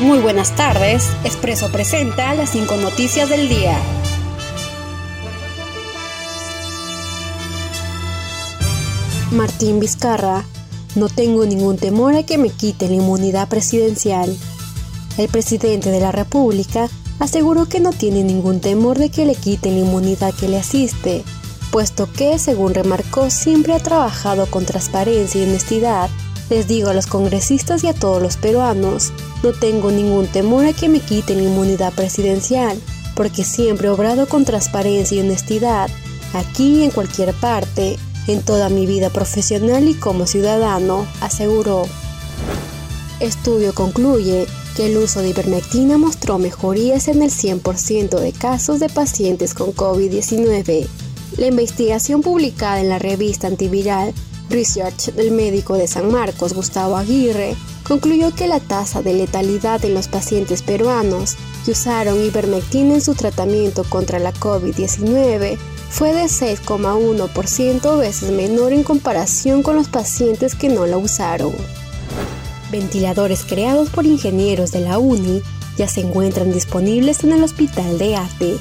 Muy buenas tardes, Expreso presenta las cinco noticias del día. Martín Vizcarra, no tengo ningún temor a que me quiten la inmunidad presidencial. El presidente de la República aseguró que no tiene ningún temor de que le quiten la inmunidad que le asiste, puesto que, según remarcó, siempre ha trabajado con transparencia y honestidad. Les digo a los congresistas y a todos los peruanos, no tengo ningún temor a que me quiten la inmunidad presidencial, porque siempre he obrado con transparencia y honestidad, aquí y en cualquier parte, en toda mi vida profesional y como ciudadano, aseguró. Estudio concluye que el uso de ivermectina mostró mejorías en el 100% de casos de pacientes con COVID-19. La investigación publicada en la revista antiviral Research del médico de San Marcos, Gustavo Aguirre, concluyó que la tasa de letalidad en los pacientes peruanos que usaron ivermectina en su tratamiento contra la COVID-19 fue de 6,1% veces menor en comparación con los pacientes que no la usaron. Ventiladores creados por ingenieros de la UNI ya se encuentran disponibles en el Hospital de ATE.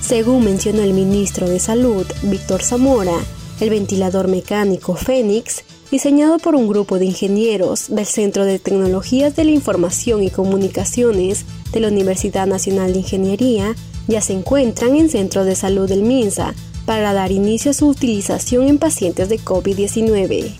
Según mencionó el ministro de Salud, Víctor Zamora, el ventilador mecánico Fénix, diseñado por un grupo de ingenieros del Centro de Tecnologías de la Información y Comunicaciones de la Universidad Nacional de Ingeniería, ya se encuentran en Centro de Salud del MINSA para dar inicio a su utilización en pacientes de COVID-19.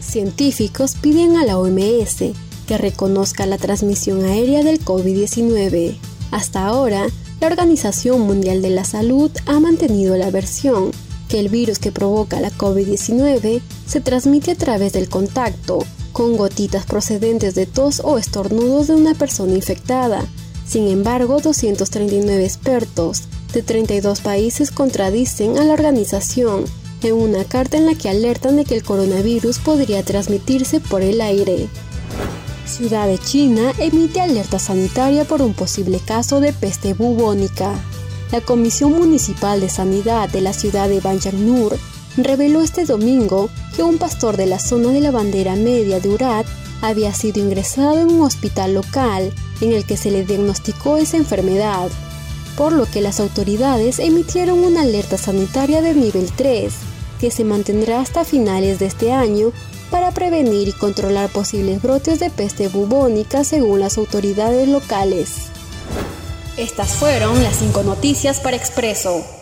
Científicos piden a la OMS que reconozca la transmisión aérea del COVID-19. Hasta ahora, la Organización Mundial de la Salud ha mantenido la versión que el virus que provoca la COVID-19 se transmite a través del contacto con gotitas procedentes de tos o estornudos de una persona infectada. Sin embargo, 239 expertos de 32 países contradicen a la organización en una carta en la que alertan de que el coronavirus podría transmitirse por el aire. Ciudad de China emite alerta sanitaria por un posible caso de peste bubónica. La Comisión Municipal de Sanidad de la ciudad de Banjarnur reveló este domingo que un pastor de la zona de la bandera media de Urat había sido ingresado en un hospital local en el que se le diagnosticó esa enfermedad por lo que las autoridades emitieron una alerta sanitaria de nivel 3, que se mantendrá hasta finales de este año para prevenir y controlar posibles brotes de peste bubónica según las autoridades locales. Estas fueron las cinco noticias para Expreso.